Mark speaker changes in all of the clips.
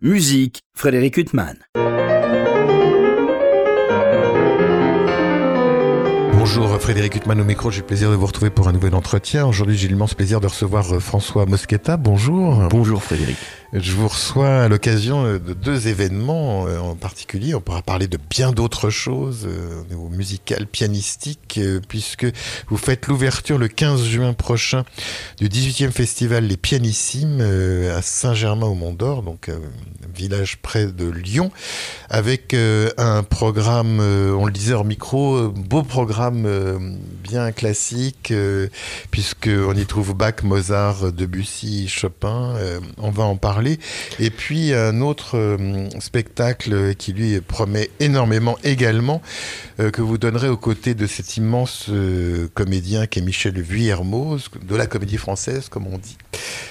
Speaker 1: Musique, Frédéric Huttman.
Speaker 2: Bonjour Frédéric Huttman au micro, j'ai le plaisir de vous retrouver pour un nouvel entretien. Aujourd'hui j'ai l'immense plaisir de recevoir euh, François Mosqueta. Bonjour.
Speaker 3: Bonjour Frédéric.
Speaker 2: Je vous reçois à l'occasion euh, de deux événements euh, en particulier. On pourra parler de bien d'autres choses au niveau musical, pianistique, puisque vous faites l'ouverture le 15 juin prochain du 18e festival Les Pianissimes à Saint-Germain-au-Mont-d'Or, donc un village près de Lyon, avec un programme, on le disait hors micro, beau programme euh, bien classique, euh, puisqu'on y trouve Bach, Mozart, Debussy, Chopin. Euh, on va en parler. Et puis un autre spectacle qui lui promet énormément également, que vous donnerez aux côtés de cet immense comédien qui est Michel Vuillermoz, de la comédie française, comme on dit.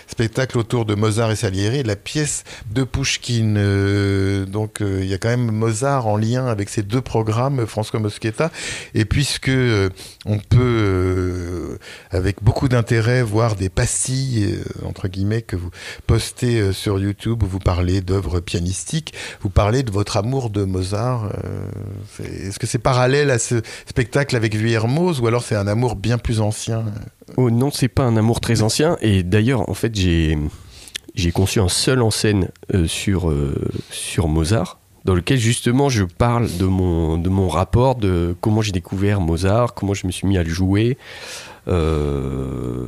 Speaker 2: Spectacle autour de Mozart et Salieri, la pièce de Pushkin. donc il y a quand même Mozart en lien avec ces deux programmes, François Mosqueta. Et puisque euh, on peut, euh, avec beaucoup d'intérêt, voir des pastilles, euh, entre guillemets, que vous postez sur YouTube, vous parlez d'œuvres pianistiques, vous parlez de votre amour de Mozart. Est-ce que c'est parallèle à ce spectacle avec Vuillermoz, ou alors c'est un amour bien plus ancien?
Speaker 3: Oh non, c'est pas un amour très ancien, et d'ailleurs, en fait, j'ai conçu un seul en scène sur, sur Mozart dans lequel justement je parle de mon, rapport, de comment j'ai découvert Mozart, comment je me suis mis à le jouer. Euh,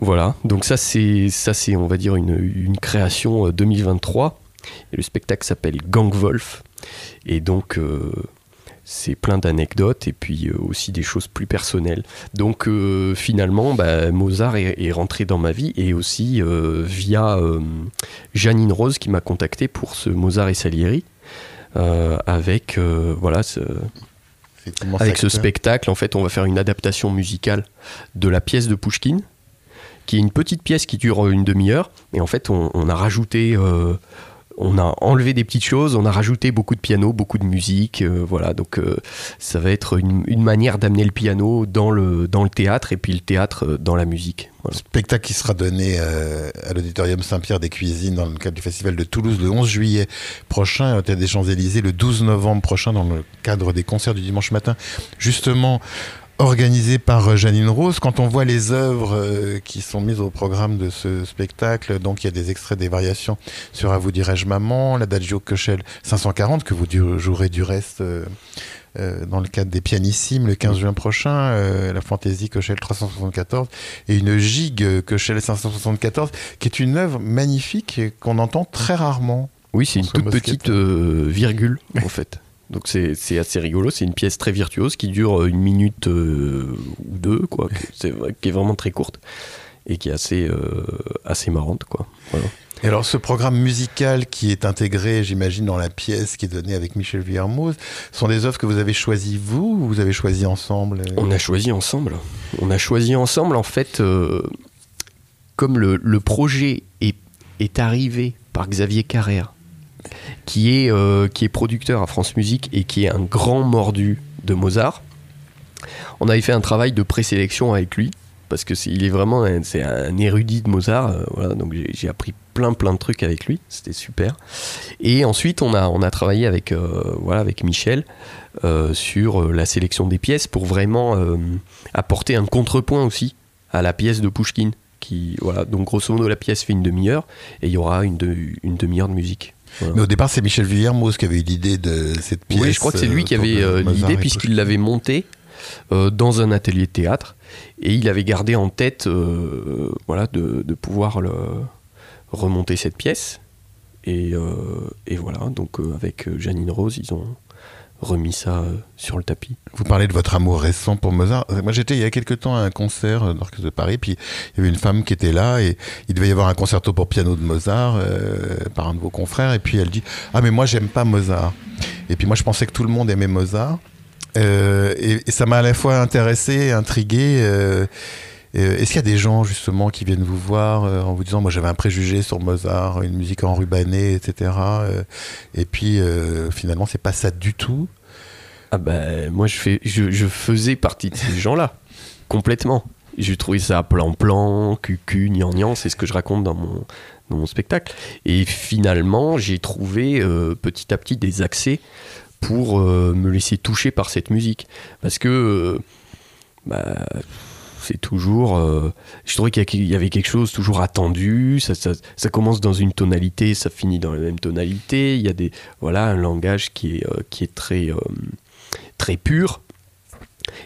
Speaker 3: voilà, donc ça c'est, ça c'est on va dire une, une création 2023. Euh, et le spectacle s'appelle Gang Wolf. Et donc euh, c'est plein d'anecdotes et puis aussi des choses plus personnelles. Donc finalement, bah, Mozart est, est, rentré dans ma vie et aussi via Janine Rose qui m'a contacté pour ce Mozart et Salieri. Euh, avec euh, voilà ce, avec ce spectacle. En fait, on va faire une adaptation musicale de la pièce de Pushkin, qui est une petite pièce qui dure une demi-heure. Et en fait, on, a rajouté euh, on a enlevé des petites choses, on a rajouté beaucoup de piano, beaucoup de musique, euh, voilà. Donc euh, ça va être une, manière d'amener le piano dans le, dans le théâtre et puis le théâtre euh, dans la musique.
Speaker 2: Spectacle qui sera donné à l'auditorium Saint-Pierre des Cuisines dans le cadre du festival de Toulouse le 11 juillet prochain, au Théâtre des Champs-Élysées le 12 novembre prochain dans le cadre des concerts du dimanche matin. Justement, organisé par euh, Janine Rose. Quand on voit les œuvres euh, qui sont mises au programme de ce spectacle, donc il y a des extraits des variations sur À vous dirais-je maman, l'Adagio Köchel 540 que vous jouerez du reste euh, dans le cadre des pianissimes le 15 juin prochain, la fantaisie Köchel 374 et une gigue Köchel 574 qui est une œuvre magnifique qu'on entend très rarement.
Speaker 3: Oui, c'est une toute petite virgule en fait. Donc c'est assez rigolo, c'est une pièce très virtuose qui dure euh, une minute euh, ou deux, quoi, qui est, vraiment très courte et qui est assez, euh, assez marrante. Quoi.
Speaker 2: Et alors ce programme musical qui est intégré, j'imagine, dans la pièce qui est donnée avec Michel Villermoz, sont des œuvres que vous avez choisies vous ou vous avez choisi ensemble
Speaker 3: On a choisi ensemble. On a choisi ensemble, en fait, comme le, le projet est, est arrivé par Xavier Carrère, qui est, euh, qui est producteur à France Musique et qui est un grand mordu de Mozart. On avait fait un travail de présélection avec lui parce que est, est vraiment c'est un érudit de Mozart. Euh, donc j'ai appris plein plein de trucs avec lui, c'était super. Et ensuite on a on a travaillé avec euh, voilà avec Michel sur la sélection des pièces pour vraiment apporter un contrepoint aussi à la pièce de Pushkin. Qui, voilà, donc grosso modo la pièce fait une demi-heure et il y aura une, une demi-heure de musique.
Speaker 2: Mais au départ, c'est Michel Villermoz qui avait eu l'idée de cette pièce.
Speaker 3: Oui, je crois que c'est lui qui avait euh, l'idée puisqu'il l'avait montée euh, dans un atelier de théâtre et il avait gardé en tête euh, voilà, de, de, pouvoir le, remonter cette pièce. Et, et voilà, donc avec Janine Rose, ils ont, remis ça euh, sur le tapis.
Speaker 2: Vous parlez de votre amour récent pour Mozart. Moi, j'étais il y a quelques temps à un concert euh, d'orchestre de Paris, puis il y avait une femme qui était là et il devait y avoir un concerto pour piano de Mozart euh, par un de vos confrères, et puis elle dit ah mais moi j'aime pas Mozart. Et puis moi je pensais que tout le monde aimait Mozart. et, ça m'a à la fois intéressé, intrigué. Euh, est-ce qu'il y a des gens justement qui viennent vous voir euh, en vous disant moi j'avais un préjugé sur Mozart, une musique enrubannée, etc. Euh, et puis finalement c'est pas ça du tout?
Speaker 3: Ah ben moi je, fais, je, faisais partie de ces gens-là complètement. J'ai trouvé ça plan-plan, cucu, gnangnan, c'est ce que je raconte dans mon, dans mon spectacle. Et finalement, j'ai trouvé petit à petit des accès pour me laisser toucher par cette musique. Parce que bah, c'est toujours. euh, je trouvais qu'il y avait quelque chose toujours attendu. Ça, ça, ça commence dans une tonalité, ça finit dans la même tonalité. Il y a des, voilà, un langage qui est, euh, qui est très, euh, très pur.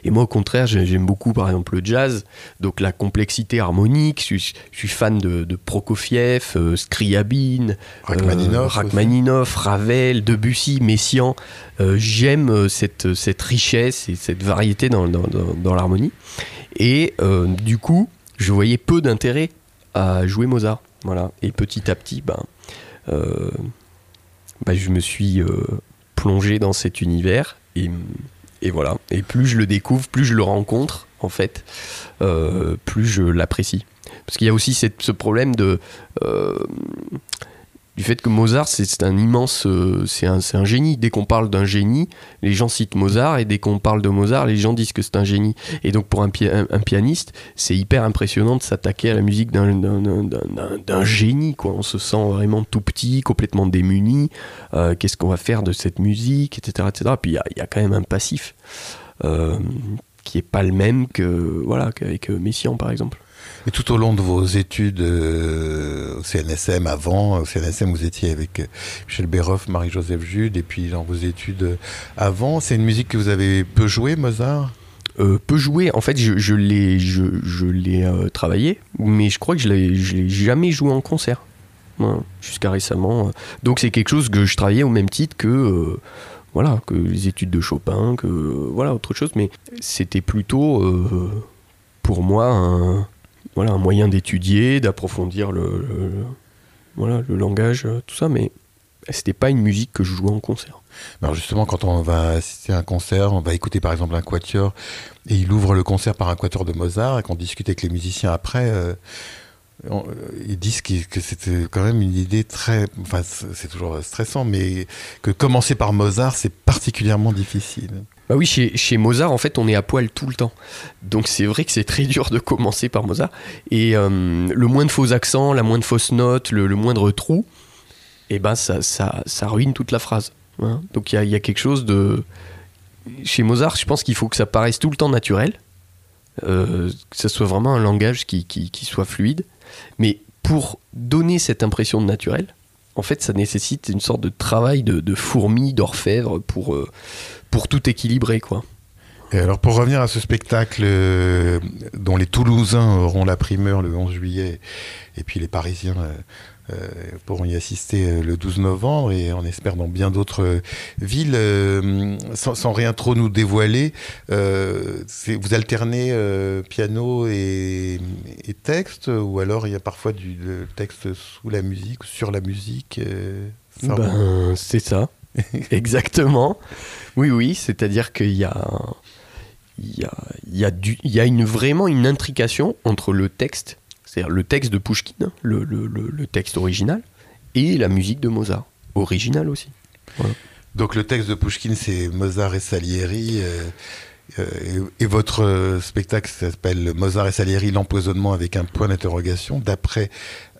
Speaker 3: Et moi, au contraire, j'ai- j'aime beaucoup, par exemple, le jazz, donc la complexité harmonique. Je suis, je suis fan de, de Prokofiev, euh, Scriabine,
Speaker 2: Rachmaninoff
Speaker 3: euh, Ravel, Debussy, Messiaen. Euh, J'aime cette, cette richesse et cette variété dans, dans- dans- dans l'harmonie. Et euh, du coup, je voyais peu d'intérêt à jouer Mozart. Voilà. Et petit à petit, ben, euh, ben, je me suis euh, plongé dans cet univers. Et, voilà. Et plus je le découvre, plus je le rencontre, en fait, plus je l'apprécie. Parce qu'il y a aussi ce problème de. Du fait que Mozart, c'est un immense. euh, c'est un, génie. Dès qu'on parle d'un génie, les gens citent Mozart, et dès qu'on parle de Mozart, les gens disent que c'est un génie. Et donc, pour un, pi- un- un pianiste, c'est hyper impressionnant de s'attaquer à la musique d'un- génie, quoi. On se sent vraiment tout petit, complètement démuni. Euh, Qu'est-ce qu'on va faire de cette musique, etc. etc. Puis, il y a, quand même un passif. euh, qui est pas le même que voilà qu'avec Messiaen par exemple.
Speaker 2: Et tout au long de vos études euh, au CNSM, avant, au CNSM, vous étiez avec euh, Michel Béroff, Marie-Joseph Jude, et puis dans vos études euh, avant, c'est une musique que vous avez peu jouée, Mozart?
Speaker 3: Peu joué, en fait je, l'ai je, travaillé, mais je crois que je l'ai je l'ai jamais joué en concert. Jusqu'à récemment. Donc c'est quelque chose que je travaillais au même titre que voilà que les études de Chopin, que voilà autre chose, mais c'était plutôt pour moi un voilà un moyen d'étudier, d'approfondir le, voilà le langage, euh, tout ça, mais c'était pas une musique que je jouais en concert.
Speaker 2: Alors justement, quand on va assister à un concert, on va écouter par exemple un quatuor, et il ouvre le concert par un quatuor de Mozart, et qu'on discute avec les musiciens après, euh, euh, ils disent que c'était quand même une idée très... Enfin, c'est toujours stressant, mais que commencer par Mozart, c'est particulièrement difficile.
Speaker 3: Bah oui, chez, Mozart, en fait, on est à poil tout le temps. Donc c'est vrai que c'est très dur de commencer par Mozart. Et euh, le moins de faux accents, la moins de fausses notes, le, le moindre trou, et ben ça, ça, ça ruine toute la phrase. hein. Donc il y a, quelque chose de... Chez Mozart, je pense qu'il faut que ça paraisse tout le temps naturel, euh, que ça soit vraiment un langage qui soit fluide. Mais pour donner cette impression de naturel, en fait, ça nécessite une sorte de travail de, fourmi, d'orfèvre pour... euh, pour tout équilibrer quoi.
Speaker 2: Et alors pour revenir à ce spectacle euh, dont les Toulousains auront la primeur le 11 juillet et puis les Parisiens euh, pourront y assister euh, le 12 novembre et on espère dans bien d'autres euh, villes euh, sans, sans rien trop nous dévoiler euh, vous alternez euh, piano et, et texte ou alors il y a parfois du le texte sous la musique sur la musique euh.
Speaker 3: Ben, c'est ça. Exactement. Oui, oui, c'est-à-dire qu'il y a, il y a, il y a, du, il y a une, vraiment une intrication entre le texte, c'est-à-dire le texte de Pushkin, le, le- le- le texte original, et la musique de Mozart, originale aussi.
Speaker 2: Donc le texte de Pushkin, c'est Mozart et Salieri. euh, euh, et, et votre euh, spectacle s'appelle Mozart et Salieri, l'empoisonnement avec un point d'interrogation, d'après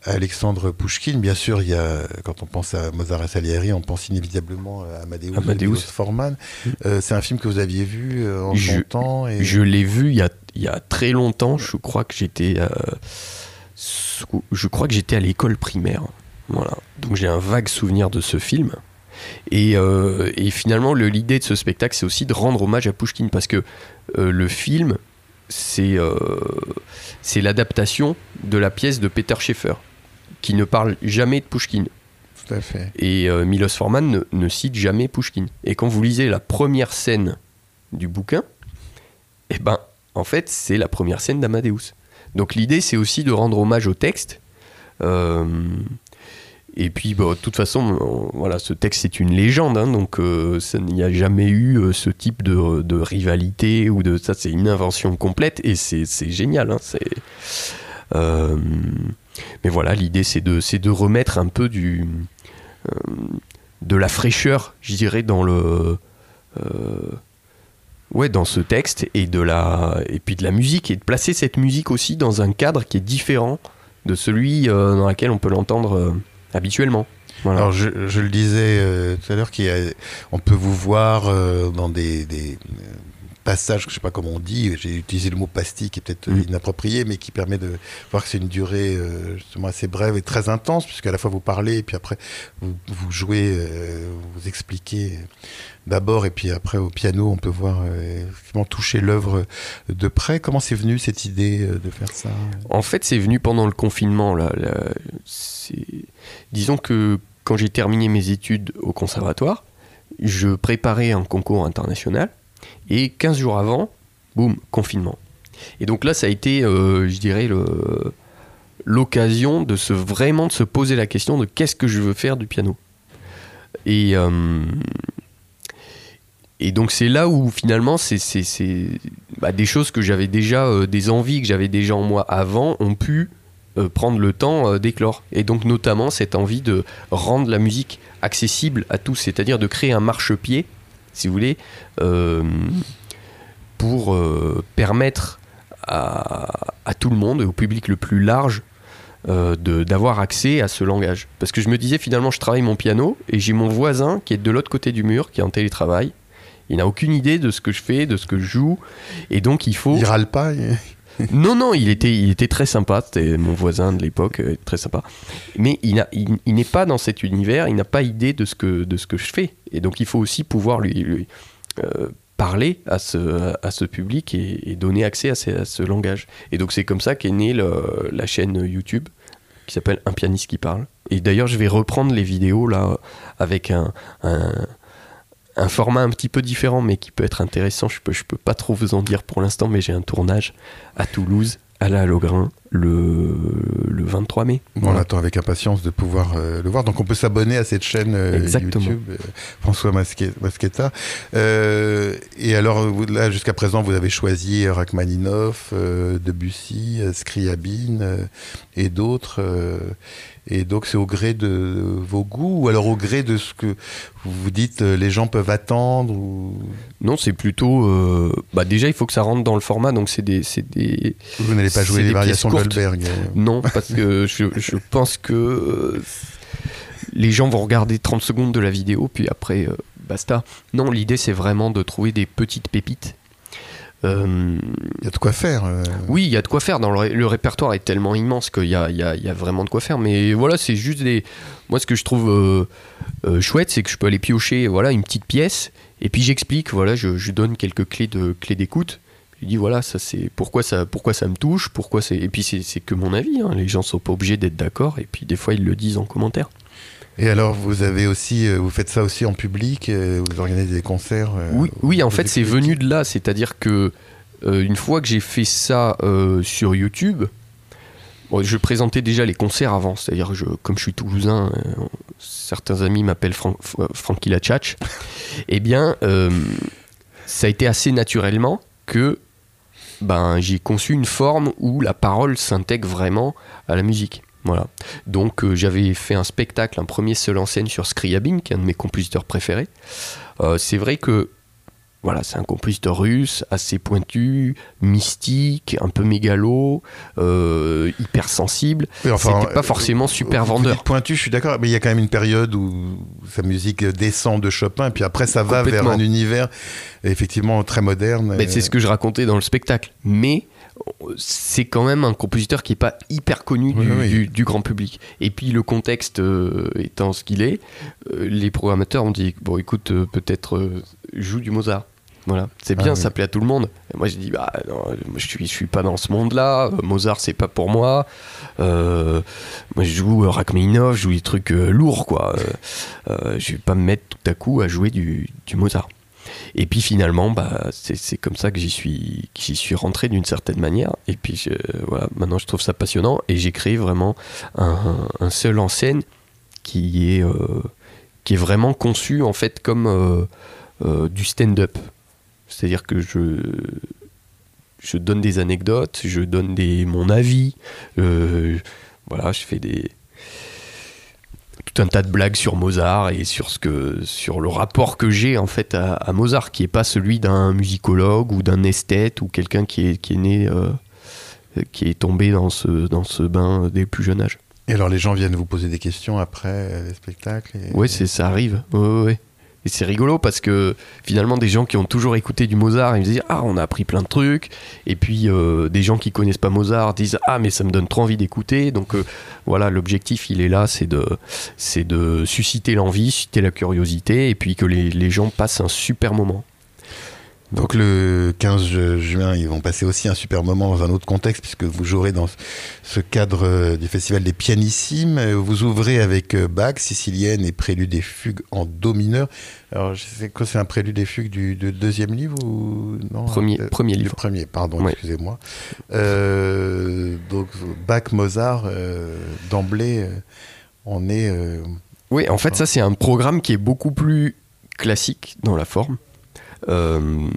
Speaker 2: Alexandre Pushkin. Bien sûr, il y a, quand on pense à Mozart et Salieri, on pense inévitablement à Amadeus,
Speaker 3: Amadeus.
Speaker 2: Forman. Euh, c'est un film que vous aviez vu en
Speaker 3: Je-
Speaker 2: temps. Et...
Speaker 3: Je l'ai vu il y, a, il y a très longtemps. Je crois que j'étais, euh, je crois que j'étais à l'école primaire. Voilà. Donc j'ai un vague souvenir de ce film. Et, euh, et finalement, le- l'idée de ce spectacle, c'est aussi de rendre hommage à Pushkin parce que euh, le film, c'est c'est l'adaptation de la pièce de Peter Schaeffer, qui ne parle jamais de Pushkin.
Speaker 2: Tout à fait.
Speaker 3: Et Milos Forman ne, ne cite jamais Pushkin. Et quand vous lisez la première scène du bouquin, eh ben, en fait, c'est la première scène d'Amadeus. Donc l'idée, c'est aussi de rendre hommage au texte. Euh, et puis, bah, de toute façon, euh, voilà, ce texte, c'est une légende. hein, donc, euh, il n'y a jamais eu euh, ce type de, rivalité ou de ça. C'est une invention complète et c'est génial. hein, euh, mais voilà, l'idée, c'est de, remettre un peu euh, de la fraîcheur, je dirais, dans le, euh, ouais, dans ce texte et de la et puis de la musique et de placer cette musique aussi dans un cadre qui est différent de celui euh, dans lequel on peut l'entendre euh, habituellement.
Speaker 2: Alors je, je le disais euh, tout à l'heure qu'on peut vous voir dans des, des, passages, je sais pas comment on dit, j'ai utilisé le mot pastille qui est peut-être
Speaker 3: Mm.
Speaker 2: inapproprié, mais qui permet de voir que c'est une durée euh, justement assez brève et très intense, puisqu'à la fois vous parlez et puis après vous, vous jouez, euh, vous expliquez d'abord et puis après au piano on peut voir euh, effectivement toucher l'œuvre de près. Comment c'est venu cette idée de faire ça?
Speaker 3: En fait, c'est venu pendant le confinement. Là, Disons que quand j'ai terminé mes études au conservatoire, je préparais un concours international et 15 jours avant, boum, confinement. Et donc là, ça a été, euh, je dirais, l'occasion de se vraiment de se poser la question de qu'est-ce que je veux faire du piano. Et, euh, et donc c'est là où finalement c'est, bah, des choses que j'avais déjà, euh, des envies que j'avais déjà en moi avant ont pu prendre le temps d'éclore. Et donc notamment cette envie de rendre la musique accessible à tous, c'est-à-dire de créer un marchepied, si vous voulez, euh, pour euh, permettre à, à tout le monde au public le plus large euh, d'avoir accès à ce langage. Parce que je me disais finalement je travaille mon piano et j'ai mon voisin qui est de l'autre côté du mur, qui est en télétravail. Il n'a aucune idée de ce que je fais, de ce que je joue. Et donc il faut...
Speaker 2: Il râle pas
Speaker 3: Non, non, il était, il était très sympa. C'était mon voisin de l'époque, euh, très sympa. Mais il, il, il n'est pas dans cet univers, il n'a pas idée de ce, que, de ce que je fais. Et donc il faut aussi pouvoir lui, euh, parler à ce, à ce public et, donner accès à ce, langage. Et donc c'est comme ça qu'est née la chaîne YouTube qui s'appelle Un pianiste qui parle. Et d'ailleurs, je vais reprendre les vidéos là avec un, un, format un petit peu différent, mais qui peut être intéressant. Je peux, je peux pas trop vous en dire pour l'instant, mais j'ai un tournage à Toulouse, à la Logrin, le, le 23 mai.
Speaker 2: On attend avec impatience de pouvoir euh, le voir. Donc on peut s'abonner à cette chaîne euh,
Speaker 3: Exactement.
Speaker 2: YouTube, euh, François Masque- Masquetta. Et alors vous- là, jusqu'à présent, vous avez choisi Rachmaninoff, Debussy, Scriabine et d'autres. et donc c'est au gré de vos goûts ou alors au gré de ce que vous dites les gens peuvent attendre ou...
Speaker 3: Non, c'est plutôt. bah déjà, il faut que ça rentre dans le format, donc c'est des, c'est des,
Speaker 2: Vous n'allez pas jouer les variations. Goldberg.
Speaker 3: Non, parce que je, je pense que euh, les gens vont regarder 30 secondes de la vidéo, puis après, euh, basta. Non, l'idée, c'est vraiment de trouver des petites pépites. Euh,
Speaker 2: Il y a de quoi faire. euh.
Speaker 3: oui, il y a de quoi faire. Dans le, ré- le répertoire est tellement immense qu'il y y y a vraiment de quoi faire. Mais voilà, c'est juste des. Moi, ce que je trouve chouette, c'est que je peux aller piocher voilà, une petite pièce, et puis j'explique, voilà, je, je donne quelques clés de clés d'écoute. Je dis voilà, ça c'est pourquoi ça, pourquoi ça me touche, pourquoi c'est. Et puis c'est que mon avis. hein. Les gens sont pas obligés d'être d'accord, et puis des fois ils le disent en commentaire.
Speaker 2: Et alors vous avez aussi, euh, vous faites ça aussi en public, euh, vous organisez des concerts. euh,
Speaker 3: Oui, oui, en fait, c'est venu de là. C'est-à-dire que euh, une fois que j'ai fait ça euh, sur YouTube, bon, je présentais déjà les concerts avant. C'est-à-dire, que je, comme je suis toulousain, euh, certains amis m'appellent Fran Francky Lachach. eh bien, ça a été assez naturellement que ben, j'ai conçu une forme où la parole s'intègre vraiment à la musique. Voilà. Donc euh, j'avais fait un spectacle, un premier seul en scène sur Scriabine, qui est un de mes compositeurs préférés. Euh, c'est vrai que voilà, c'est un compositeur russe, assez pointu, mystique, un peu mégalo, euh, hypersensible.
Speaker 2: Oui, enfin,
Speaker 3: C'était pas
Speaker 2: euh,
Speaker 3: forcément super vendeur.
Speaker 2: pointu, je suis d'accord, mais il y a quand même une période où sa musique descend de Chopin, puis après ça va vers un univers effectivement très moderne.
Speaker 3: Mais c'est ce que je racontais dans le spectacle. Mais c'est quand même un compositeur qui est pas hyper connu du,
Speaker 2: oui.
Speaker 3: du- du grand public. Et puis le contexte euh, étant ce qu'il est, euh, les programmateurs ont dit bon écoute euh, peut-être joue du Mozart. Voilà, c'est bien,
Speaker 2: Ah oui.
Speaker 3: ça plaît à tout le monde. Et moi j'ai dit bah non, moi, je suis je suis pas dans ce monde-là. Mozart c'est pas pour moi. Moi je joue Rachmaninoff, je joue des trucs lourds quoi. Je vais pas me mettre tout à coup à jouer du, du Mozart. Et puis finalement, bah, c'est comme ça que j'y suis, suis rentré d'une certaine manière. Et puis voilà, maintenant je trouve ça passionnant et j'ai créé vraiment un, seul en scène qui est, euh, qui est vraiment conçu en fait comme euh, euh, du stand-up. C'est-à-dire que je, je donne des anecdotes, je donne des, mon avis, voilà, je fais des. Tout un tas de blagues sur Mozart et sur ce que sur le rapport que j'ai en fait à, Mozart, qui est pas celui d'un musicologue ou d'un esthète ou quelqu'un qui est qui est né euh, qui est tombé dans ce dans ce bain dès le plus jeune âge.
Speaker 2: Et alors les gens viennent vous poser des questions après les spectacles et...
Speaker 3: Oui, c'est ça arrive. Ouais, ouais. Et c'est rigolo parce que finalement, des gens qui ont toujours écouté du Mozart, ils me disent Ah, on a appris plein de trucs. Et puis, euh, des gens qui connaissent pas Mozart disent Ah, mais ça me donne trop envie d'écouter. Donc, euh, voilà, l'objectif, il est là c'est de, c'est de susciter l'envie, susciter la curiosité, et puis que les, les gens passent un super moment.
Speaker 2: Donc le 15 juin, ils vont passer aussi un super moment dans un autre contexte, puisque vous jouerez dans ce cadre euh, du Festival des Pianissimes. Vous ouvrez avec euh, Bach, Sicilienne et Prélude des Fugues en Do mineur. Alors, je sais que c'est un prélude des fugues du, deuxième livre ou
Speaker 3: non Premier, euh, premier livre.
Speaker 2: premier, pardon, excusez-moi. donc, Bach, Mozart, d'emblée, on est.
Speaker 3: oui, en fait, ça, c'est un programme qui est beaucoup plus classique dans la forme. Euh,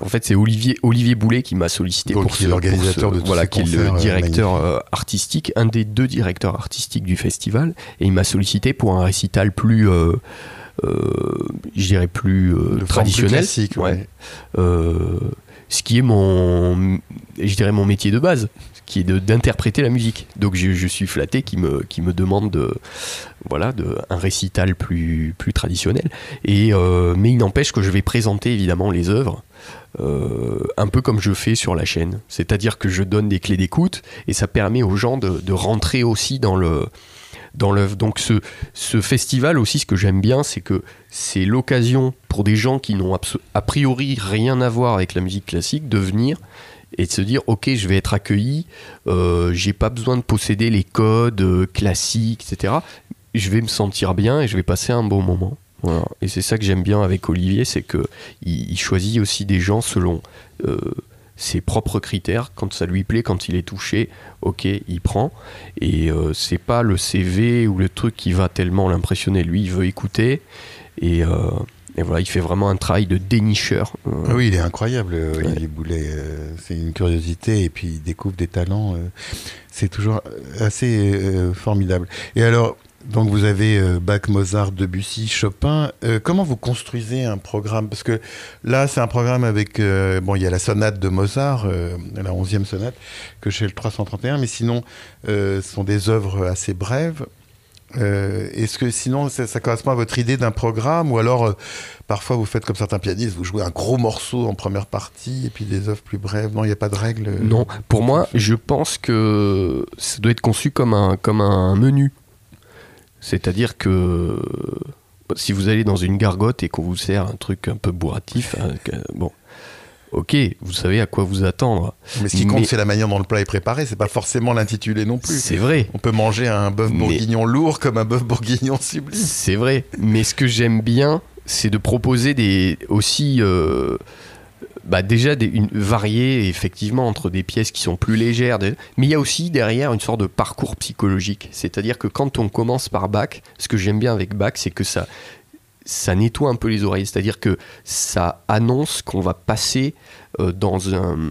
Speaker 3: en fait, c'est Olivier, Olivier Boulet qui m'a sollicité
Speaker 2: pour
Speaker 3: qui
Speaker 2: est l'organisateur de
Speaker 3: voilà, qui est le euh, directeur euh, artistique, un des deux directeurs artistiques du festival, et il m'a sollicité pour un récital plus, euh, je dirais plus traditionnel, ce qui est mon, je dirais mon métier de base, qui est d'interpréter la musique. Donc je, suis flatté qui me, me demande de, voilà, de, un récital plus, plus traditionnel. Et, euh, mais il n'empêche que je vais présenter évidemment les œuvres. Euh, un peu comme je fais sur la chaîne. C'est-à-dire que je donne des clés d'écoute et ça permet aux gens de, de rentrer aussi dans le dans l'œuvre. Donc ce, ce festival aussi, ce que j'aime bien, c'est que c'est l'occasion pour des gens qui n'ont a priori rien à voir avec la musique classique de venir et de se dire ok je vais être accueilli euh, j'ai pas besoin de posséder les codes euh, classiques etc je vais me sentir bien et je vais passer un bon moment. Et c'est ça que j'aime bien avec Olivier, c'est que il, choisit aussi des gens selon euh, ses propres critères. Quand ça lui plaît, quand il est touché, ok, il prend. Et euh, c'est pas le CV ou le truc qui va tellement l'impressionner. Lui, il veut écouter et, euh, et, voilà, il fait vraiment un travail de dénicheur.
Speaker 2: Ah oui, il est incroyable, Olivier Boulet. c'est une curiosité et puis il découvre des talents. c'est toujours assez formidable. Et alors, donc vous avez euh, Bach, Mozart, Debussy, Chopin. Euh, comment vous construisez un programme? Parce que là, c'est un programme avec... Euh, bon, il y a la sonate de Mozart, la onzième sonate, que j'ai le 331, mais sinon, ce sont des œuvres assez brèves. Est-ce que sinon, ça, correspond à votre idée d'un programme Ou alors, parfois, vous faites comme certains pianistes, vous jouez un gros morceau en première partie et puis des œuvres plus brèves? Non, il n'y a pas de règle
Speaker 3: Non, pour moi, je pense que ça doit être conçu comme un, comme un menu. C'est-à-dire que si vous allez dans une gargote et qu'on vous sert un truc un peu bourratif, hein, bon, ok, vous savez à quoi vous attendre.
Speaker 2: Mais ce qui compte, c'est la manière dont le plat est préparé, c'est pas forcément l'intitulé non plus.
Speaker 3: C'est vrai.
Speaker 2: On peut manger un bœuf bourguignon lourd comme un bœuf bourguignon sublime.
Speaker 3: C'est vrai. Mais ce que j'aime bien, c'est de proposer des aussi. Euh, bah déjà des, une, effectivement entre des pièces qui sont plus légères, mais il y a aussi derrière une sorte de parcours psychologique. C'est-à-dire que quand on commence par Bach, ce que j'aime bien avec Bach, c'est que ça, ça nettoie un peu les oreilles. C'est-à-dire que ça annonce qu'on va passer euh, dans un,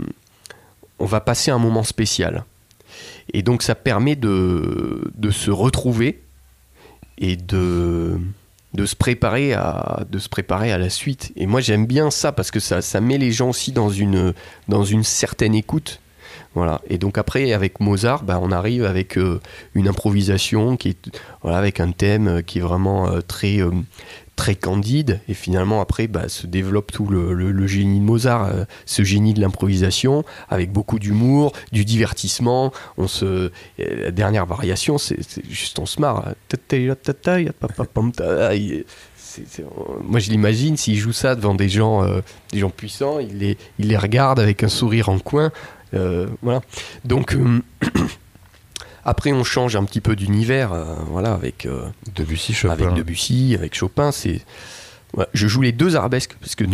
Speaker 3: on va passer un moment spécial. Et donc ça permet de, de se retrouver et de de se préparer à de se préparer à la suite et moi j'aime bien ça parce que ça, ça met les gens aussi dans une dans une certaine écoute voilà et donc après avec Mozart bah, on arrive avec euh, une improvisation qui est voilà avec un thème qui est vraiment euh, très très candide et finalement après bah, se développe tout le, génie de Mozart, euh, ce génie de l'improvisation avec beaucoup d'humour, du divertissement. On se, la dernière variation, c'est juste on se marre. moi je l'imagine s'il joue ça devant des gens, euh, des gens puissants, il les, il les regarde avec un sourire en coin. Euh, voilà. Donc Après, on change un petit peu d'univers, euh, voilà, avec euh,
Speaker 2: Debussy, Chopin.
Speaker 3: Avec Debussy, avec Chopin, c'est je joue les deux arabesques parce que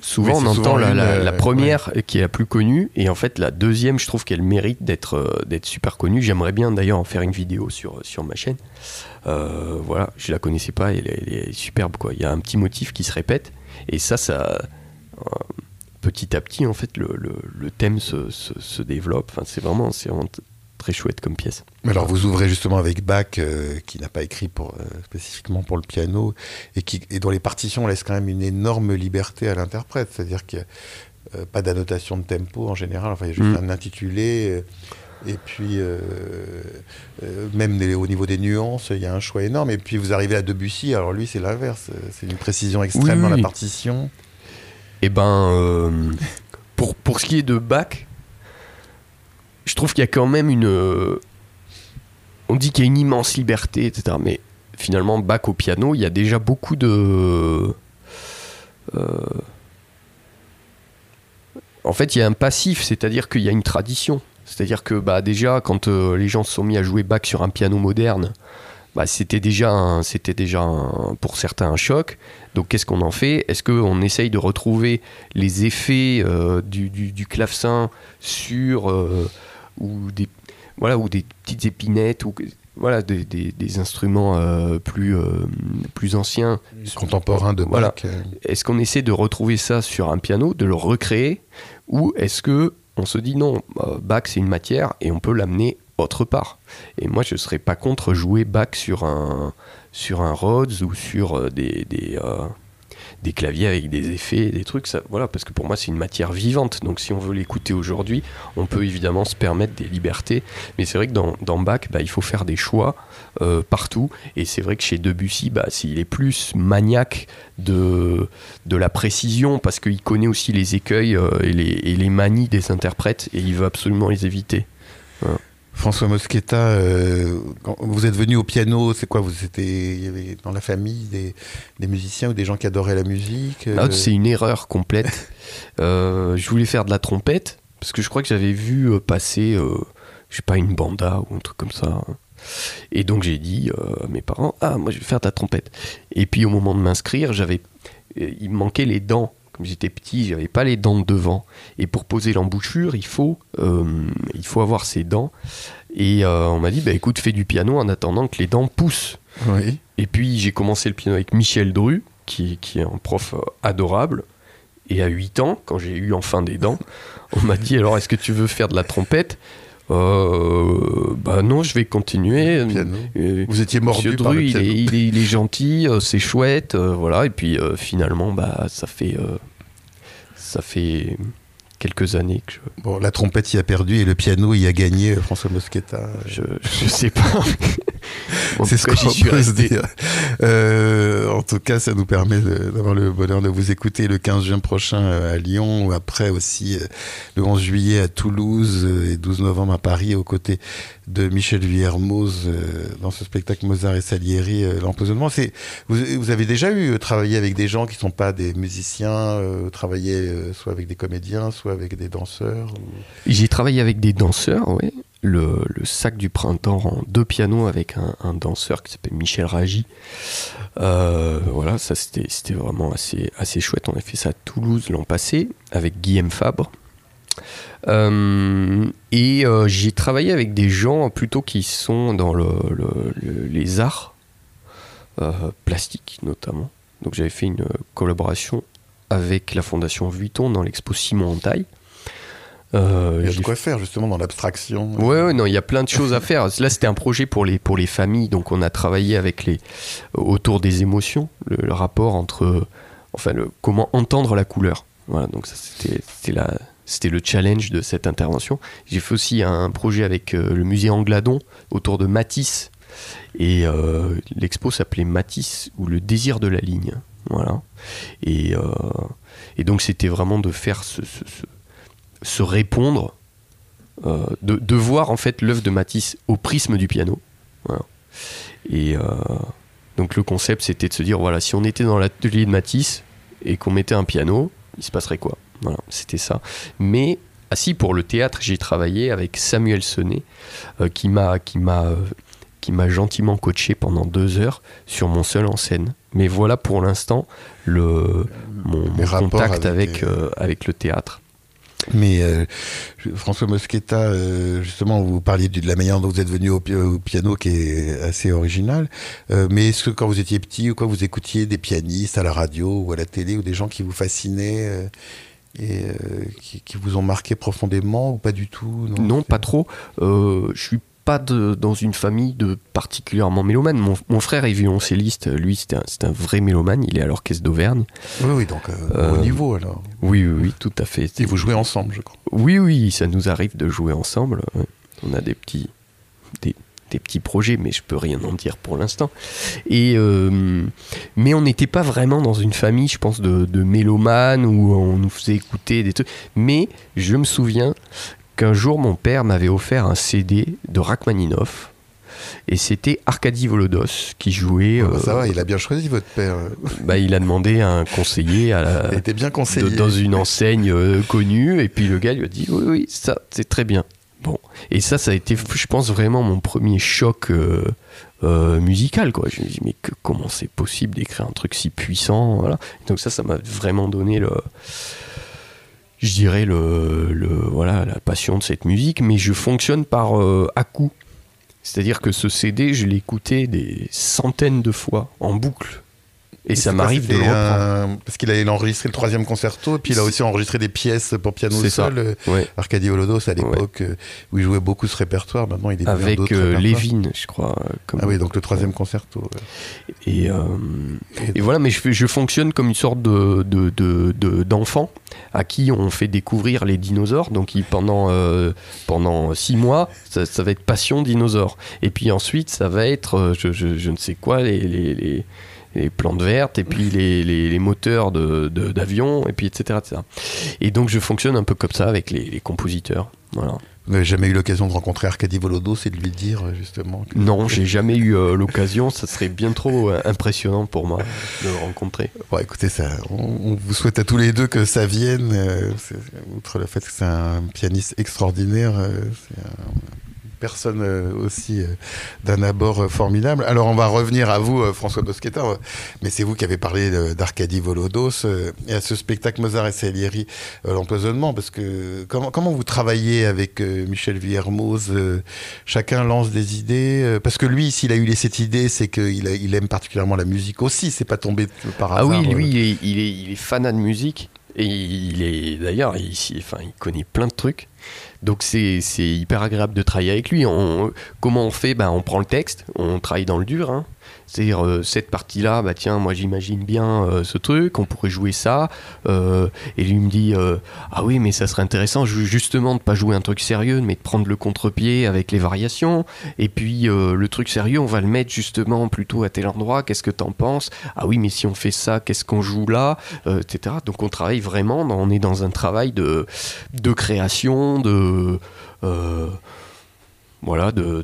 Speaker 3: souvent on entend la, euh, première qui est la plus connue et en fait la deuxième je trouve qu'elle mérite d'être d'être super connue. J'aimerais bien d'ailleurs en faire une vidéo sur, sur ma chaîne. Voilà je la connaissais pas elle est, superbe quoi. Il y a un petit motif qui se répète et ça ça petit à petit en fait le, le, thème se, se, se développe. Enfin, c'est vraiment c'est très chouette comme pièce.
Speaker 2: Mais alors vous ouvrez justement avec Bach, euh, qui n'a pas écrit pour, euh, spécifiquement pour le piano, et, qui, et dont les partitions laissent quand même une énorme liberté à l'interprète. C'est-à-dire qu'il n'y a euh, pas d'annotation de tempo en général, enfin il y a juste
Speaker 3: Mm.
Speaker 2: un intitulé. euh, et puis, même au niveau des nuances, il y a un choix énorme. Et puis, vous arrivez à Debussy, alors lui, c'est l'inverse. C'est une précision extrême
Speaker 3: Oui,
Speaker 2: dans la partition.
Speaker 3: Eh ben, pour, pour ce qui est de Bach, je trouve qu'il y a quand même une. euh, on dit qu'il y a une immense liberté, etc. Mais finalement, Bach au piano, il y a déjà beaucoup de. euh, en fait, il y a un passif, c'est-à-dire qu'il y a une tradition. C'est-à-dire que bah, déjà, quand euh, les gens se sont mis à jouer Bach sur un piano moderne, bah, c'était déjà, déjà pour certains un choc. Donc qu'est-ce qu'on en fait? Est-ce qu'on essaye de retrouver les effets du, du- clavecin sur ou des voilà ou des petites épinettes ou voilà des, des- des instruments euh, plus euh, plus anciens
Speaker 2: Contemporain de Bach.
Speaker 3: Voilà.
Speaker 2: euh,
Speaker 3: est-ce qu'on essaie de retrouver ça sur un piano, de le recréer, ou est-ce que on se dit non, euh, Bach c'est une matière et on peut l'amener autre part? Et moi je ne serais pas contre jouer Bach sur un sur un Rhodes ou sur des des, euh, des claviers avec des effets, des trucs, ça, voilà, parce que pour moi c'est une matière vivante. Donc si on veut l'écouter aujourd'hui, on peut évidemment se permettre des libertés. Mais c'est vrai que dans, Bach, bah, il faut faire des choix euh, partout. Et c'est vrai que chez Debussy, bah, s'il est plus maniaque de, de la précision, parce qu'il connaît aussi les écueils euh, et les manies des interprètes, et il veut absolument les éviter.
Speaker 2: François Mosqueta, euh, quand vous êtes venu au piano, c'est quoi vous étiez, Il y avait dans la famille des, des musiciens ou des gens qui adoraient la musique euh,
Speaker 3: Ah, c'est une erreur complète. Euh, je voulais faire de la trompette, parce que je crois que j'avais vu passer, je sais pas, une banda ou un truc comme ça. Et donc j'ai dit à mes parents, ah, moi je vais faire de la trompette. Et puis au moment de m'inscrire, j'avais, il me manquait les dents. Comme j'étais petit, j'avais pas les dents de devant. Et pour poser l'embouchure, il faut, euh, il faut avoir ses dents. Et euh, on m'a dit, bah écoute, fais du piano en attendant que les dents poussent.
Speaker 2: Oui.
Speaker 3: Et puis j'ai commencé le piano avec Michel Dru, qui, qui est un prof euh, adorable. Et à 8 ans, quand j'ai eu enfin des dents, on m'a dit alors est-ce que tu veux faire de la trompette? Euh, Bah non, je vais continuer.
Speaker 2: Piano. Vous étiez mordu
Speaker 3: Monsieur
Speaker 2: par le
Speaker 3: il est, il, est, il est gentil, euh, c'est chouette, euh, voilà. Et puis euh, finalement, bah ça fait ça fait quelques années que je,
Speaker 2: Bon, la trompette y a perdu et le piano y a gagné, François Mosqueta.
Speaker 3: je, je sais pas.
Speaker 2: C'est ce qu'on
Speaker 3: suis
Speaker 2: peut se dire. Euh, en tout cas, ça nous permet d'avoir le bonheur de vous écouter le 15 juin prochain euh, à Lyon, ou après aussi euh, le 11 juillet à Toulouse et 12 novembre à Paris, aux côtés de Michel Vuillermoz euh, dans ce spectacle Mozart et Salieri, l'empoisonnement. C'est vous, vous avez déjà eu travaillé avec des gens qui sont pas des musiciens, euh, travaillé euh, soit avec des comédiens, soit avec des danseurs. ou-
Speaker 3: J'ai travaillé avec des danseurs, oui. Le, sac du printemps en deux pianos avec un, danseur qui s'appelle Michel Ragy. Euh, voilà, ça c'était vraiment assez, assez chouette. On a fait ça à Toulouse l'an passé avec Guillaume Fabre. Euh, et euh, j'ai travaillé avec des gens plutôt qui sont dans le, le- le- les arts plastiques notamment. Donc j'avais fait une collaboration avec la Fondation Vuitton dans l'expo Simon en taille. Euh,
Speaker 2: Il y a de quoi faire justement dans l'abstraction.
Speaker 3: Ouais, ouais, non, il y a plein de choses à faire. Là, c'était un projet pour les, pour les familles, donc on a travaillé avec les, autour des émotions, le, le rapport entre, enfin, le, comment entendre la couleur. Voilà, donc ça, c'était, c'était la, c'était le challenge de cette intervention. J'ai fait aussi un projet avec euh, le musée Angladon autour de Matisse, et euh, l'expo s'appelait Matisse ou le désir de la ligne. Voilà. Et, euh, et donc, c'était vraiment de faire ce, ce- ce- se répondre euh, de, de voir en fait l'œuvre de Matisse au prisme du piano. Voilà. Et euh, donc le concept c'était de se dire voilà si on était dans l'atelier de Matisse et qu'on mettait un piano, il se passerait quoi? Voilà, c'était ça. Mais assis pour le théâtre, j'ai travaillé avec Samuel Sonnet euh, qui m'a qui m'a euh, qui m'a gentiment coaché pendant deux heures sur mon seul en scène. Mais voilà pour l'instant le mon, contact
Speaker 2: avec
Speaker 3: avec
Speaker 2: les-
Speaker 3: euh, avec le théâtre.
Speaker 2: Mais euh, François Mosqueta, euh, justement, vous parliez de la manière dont vous êtes venu au, pi- au piano qui est assez original. Euh, mais est-ce que quand vous étiez petit ou quoi, vous écoutiez des pianistes à la radio ou à la télé ou des gens qui vous fascinaient et qui, qui vous ont marqué profondément ou pas du tout?
Speaker 3: Non, pas trop. Je suis pas de- dans une famille de particulièrement mélomane. Mon, mon frère est violoncelliste, lui c'est un, vrai mélomane, il est à l'orchestre d'Auvergne.
Speaker 2: Oui, oui, donc euh,
Speaker 3: Euh,
Speaker 2: au niveau alors.
Speaker 3: Oui, oui, oui, tout à fait.
Speaker 2: Et vous jouez ensemble, je crois.
Speaker 3: Oui, oui, ça nous arrive de jouer ensemble. On a des petits, des, des petits projets, mais je peux rien en dire pour l'instant. Et euh, mais on n'était pas vraiment dans une famille, je pense, de, de mélomanes où on nous faisait écouter des trucs. Mais je me souviens qu'un jour, mon père m'avait offert un CD de Rachmaninoff. Et c'était Arkady Volodos qui jouait.
Speaker 2: Ah bah,
Speaker 3: euh,
Speaker 2: ça va, il a bien choisi votre père.
Speaker 3: bah, il a demandé à un conseiller à la,
Speaker 2: Il était bien
Speaker 3: de-
Speaker 2: conseillé.
Speaker 3: dans une enseigne euh, connue et puis le gars lui a dit oui oui ça c'est très bien bon et ça ça a été je pense vraiment mon premier choc euh, euh, musical quoi je me dis mais que- comment c'est possible d'écrire un truc si puissant voilà donc ça ça m'a vraiment donné le je dirais le, le voilà la passion de cette musique mais je fonctionne par euh, à coup c'est-à-dire que ce CD je l'ai écouté des centaines de fois en boucle et ça m'arrive de le reprendre
Speaker 2: un- Parce qu'il a enregistré le troisième concerto, et puis il a aussi enregistré des pièces pour piano seul. euh,
Speaker 3: ouais.
Speaker 2: Arkady Volodos, à l'époque, euh, où il jouait beaucoup ce répertoire. Maintenant, il est
Speaker 3: avec euh. Lévin, je crois. euh, Comme...
Speaker 2: Ah oui, donc le troisième concerto.
Speaker 3: et, euh,
Speaker 2: Et
Speaker 3: et voilà, mais je, fais- je fonctionne comme une sorte de, de, de- de- d'enfant à qui on fait découvrir les dinosaures. Donc il- pendant, euh, pendant six mois, ça, ça va être passion dinosaure. Et puis ensuite, ça va être je, je- je ne sais quoi, les, les, les- les plantes vertes, et puis les, les- les moteurs de, de- d'avion, et puis etc., etc. Et donc je fonctionne un peu comme ça avec les, les compositeurs. Voilà.
Speaker 2: Vous n'avez jamais eu l'occasion de rencontrer Arkady Volodos et de lui dire, justement. que-
Speaker 3: Non, j'ai jamais eu euh, l'occasion. Ça serait bien trop euh, impressionnant pour moi de le rencontrer.
Speaker 2: Bon, écoutez, ça, on, on vous souhaite à tous les deux que ça vienne. euh, outre le fait que c'est un pianiste extraordinaire, c'est un- une personne euh, aussi euh, d'un abord euh, formidable. Alors, on va revenir à vous, François Bosqueta, euh, mais c'est vous qui avez parlé d'Arcadie Volodos et à ce spectacle Mozart et Salieri, l'empoisonnement, parce que comment, comment vous travaillez avec Michel Villermoz Chacun lance des idées, parce que lui, s'il a eu cette idée, c'est qu'il il aime particulièrement la musique aussi, c'est pas tombé par
Speaker 3: Ah
Speaker 2: hasard.
Speaker 3: oui, lui, il est, il est, il est fanat de musique. Et il est d'ailleurs, il, il- enfin, il connaît plein de trucs. Donc c'est hyper agréable de travailler avec lui. On- comment on fait? Ben, On prend le texte, on travaille dans le dur. hein. C'est-à-dire euh, cette partie-là, bah tiens, moi j'imagine bien euh, ce truc, on pourrait jouer ça. Euh, et lui me dit ah oui, mais ça serait intéressant ju- justement de pas jouer un truc sérieux, mais de prendre le contre-pied avec les variations. Et puis le truc sérieux, on va le mettre justement plutôt à tel endroit. Qu'est-ce que t'en penses? Ah oui, mais si on fait ça, qu'est-ce qu'on joue là? Etc. Donc on travaille vraiment, on est dans un travail de, de création, de voilà, de,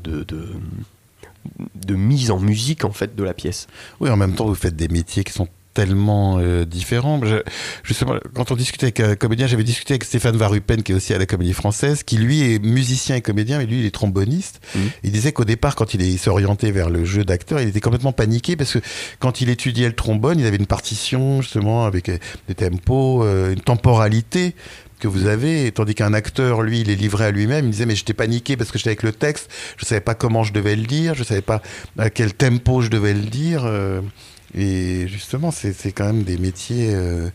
Speaker 3: de mise en musique en fait de la pièce.
Speaker 2: Oui, en même temps, vous faites des métiers qui sont tellement euh, différents. Je- justement, quand on discutait avec un comédien, j'avais discuté avec Stéphane Varupen, qui est aussi à la Comédie Française, qui lui est musicien et comédien, mais lui, il est tromboniste.
Speaker 3: Mhm.
Speaker 2: Il disait qu'au départ, quand il s'est orienté vers le jeu d'acteur, il était complètement paniqué parce que quand il étudiait le trombone, il avait une partition justement avec euh, des tempos, euh, une temporalité que vous avez, tandis qu'un acteur, lui, il est livré à lui-même. Il disait, mais j'étais paniqué parce que j'étais avec le texte, je savais pas comment je devais le dire, je savais pas à quel tempo je devais le dire. euh, et justement, c'est c'est quand même des métiers euh,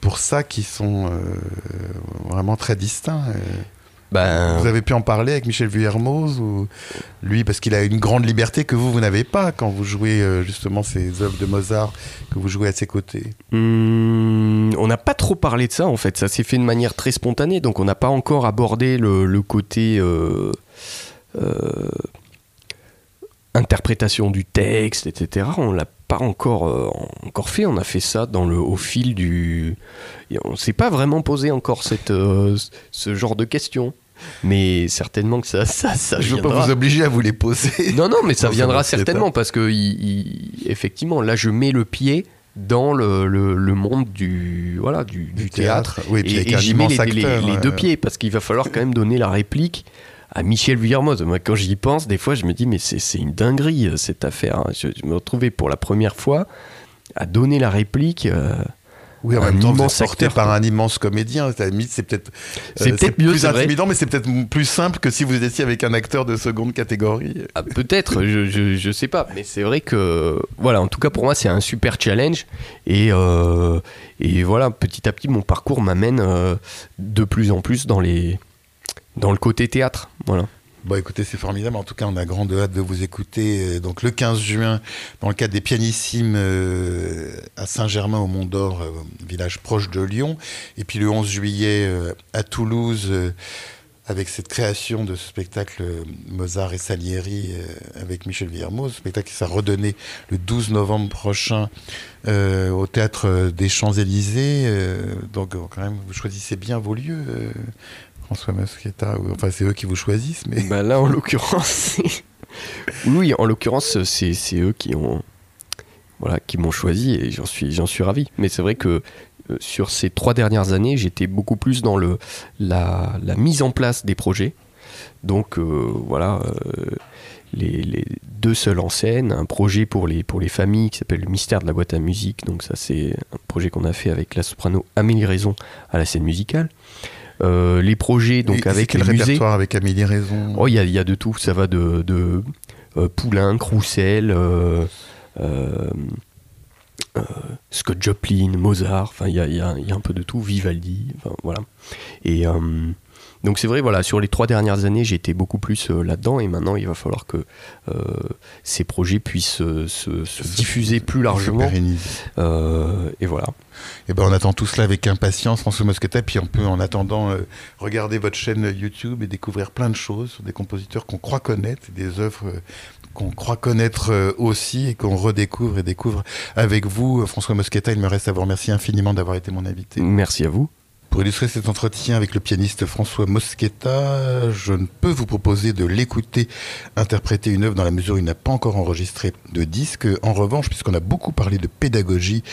Speaker 2: pour ça qui sont euh, vraiment très distincts.
Speaker 3: Ben,
Speaker 2: Vous avez pu en parler avec Michel Vuillermoz ou lui parce qu'il a une grande liberté que vous vous n'avez pas quand vous jouez euh, justement ces œuvres de Mozart que vous jouez à ses côtés.
Speaker 3: Hmm, on n'a pas trop parlé de ça en fait, ça s'est fait de manière très spontanée, donc on n'a pas encore abordé le, le côté euh, euh, interprétation du texte, etc. On l'a pas encore, euh, encore fait, on a fait ça dans le, au fil du... et On s'est pas vraiment posé encore cette, euh, ce genre de questions, mais certainement que ça, ça, ça
Speaker 2: Je ne veux pas vous obliger à vous les poser.
Speaker 3: Non, non, mais ça
Speaker 2: Non,
Speaker 3: viendra certainement parce que, il- il- effectivement, là, je mets le pied dans le, le- le monde du, voilà, du, du théâtre.
Speaker 2: Oui, et puis
Speaker 3: Et, j'y mets les, les- les
Speaker 2: euh,
Speaker 3: deux pieds parce qu'il va falloir quand même donner la réplique à Michel Vuillermoz. Moi, quand j'y pense, des fois, je me dis, mais c'est une dinguerie, euh, cette affaire. hein. Je, je me retrouvais pour la première fois à donner la réplique euh,
Speaker 2: Oui, en même temps, vous êtes porté
Speaker 3: acteur,
Speaker 2: par
Speaker 3: quoi.
Speaker 2: un immense comédien. Limite, c'est peut-être
Speaker 3: C'est
Speaker 2: euh,
Speaker 3: peut-être mieux,
Speaker 2: plus
Speaker 3: vrai.
Speaker 2: intimidant, mais c'est peut-être plus simple que si vous étiez avec un acteur de seconde catégorie.
Speaker 3: Ah, Peut-être, je, je, je sais pas, mais c'est vrai que voilà, en tout cas pour moi c'est un super challenge et euh, et voilà petit à petit mon parcours m'amène euh, de plus en plus dans les dans le côté théâtre, voilà.
Speaker 2: Bon, écoutez, c'est formidable. En tout cas, on a grande hâte de vous écouter. euh, Donc, le 15 juin, dans le cadre des pianissimes euh, à Saint-Germain-au-Mont-d'Or, euh, village proche de Lyon. Et puis le 11 juillet à Toulouse, avec cette création de ce spectacle Mozart et Salieri avec Michel Villermoz, spectacle qui sera redonné le 12 novembre prochain au théâtre des Champs-Élysées. Donc, quand même, vous choisissez bien vos lieux. François Mosqueta, ou- enfin c'est eux qui vous choisissent, mais
Speaker 3: Bah là en l'occurrence, oui, en l'occurrence c'est eux qui ont voilà qui m'ont choisi et j'en suis suis ravi. Mais c'est vrai que euh, sur ces trois dernières années, j'étais beaucoup plus dans le la, mise en place des projets. Donc euh, voilà, euh, les, les deux seuls en scène, un projet pour les, pour les familles qui s'appelle le mystère de la boîte à musique. Donc ça c'est un projet qu'on a fait avec la soprano Amélie Raison à la scène musicale. Euh, les projets donc
Speaker 2: Et-
Speaker 3: avec
Speaker 2: quel
Speaker 3: les musées.
Speaker 2: répertoire avec Amélie Raison?
Speaker 3: Oh, il y y a de tout. Ça va de, de euh, Poulain, Roussel, euh, euh, Scott Joplin, Mozart. Enfin, il y a, y a- y a un peu de tout. Vivaldi. Enfin, voilà. Et donc, c'est vrai, voilà, sur les trois dernières années, été beaucoup plus euh, là-dedans. Et maintenant, il va falloir que euh, ces projets puissent euh, se, se diffuser plus largement. et voilà.
Speaker 2: Eh ben, on attend tout cela avec impatience, François Mosqueta. Puis on peut, en attendant, regarder votre chaîne YouTube et découvrir plein de choses sur des compositeurs qu'on croit connaître, et des œuvres qu'on croit connaître aussi et qu'on redécouvre et découvre avec vous, François Mosqueta. Il me reste à vous remercier infiniment d'avoir été mon invité.
Speaker 3: Merci à vous.
Speaker 2: Pour illustrer cet entretien avec le pianiste François Mosqueta, je ne peux vous proposer de l'écouter interpréter une œuvre dans la mesure où il n'a pas encore enregistré de disque. En revanche, puisqu'on a beaucoup parlé de pédagogie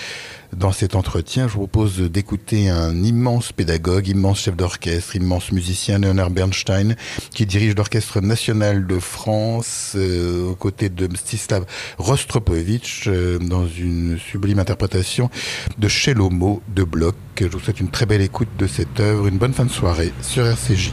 Speaker 2: dans cet entretien, je vous propose d'écouter un immense pédagogue, immense chef d'orchestre, immense musicien, Leonard Bernstein, qui dirige l'Orchestre national de France euh, aux côtés de Mstislav Rostropovitch euh, dans une sublime interprétation de Shelomo de Bloch. Je vous souhaite une très belle écoute de cette œuvre, une bonne fin de soirée sur RCJ.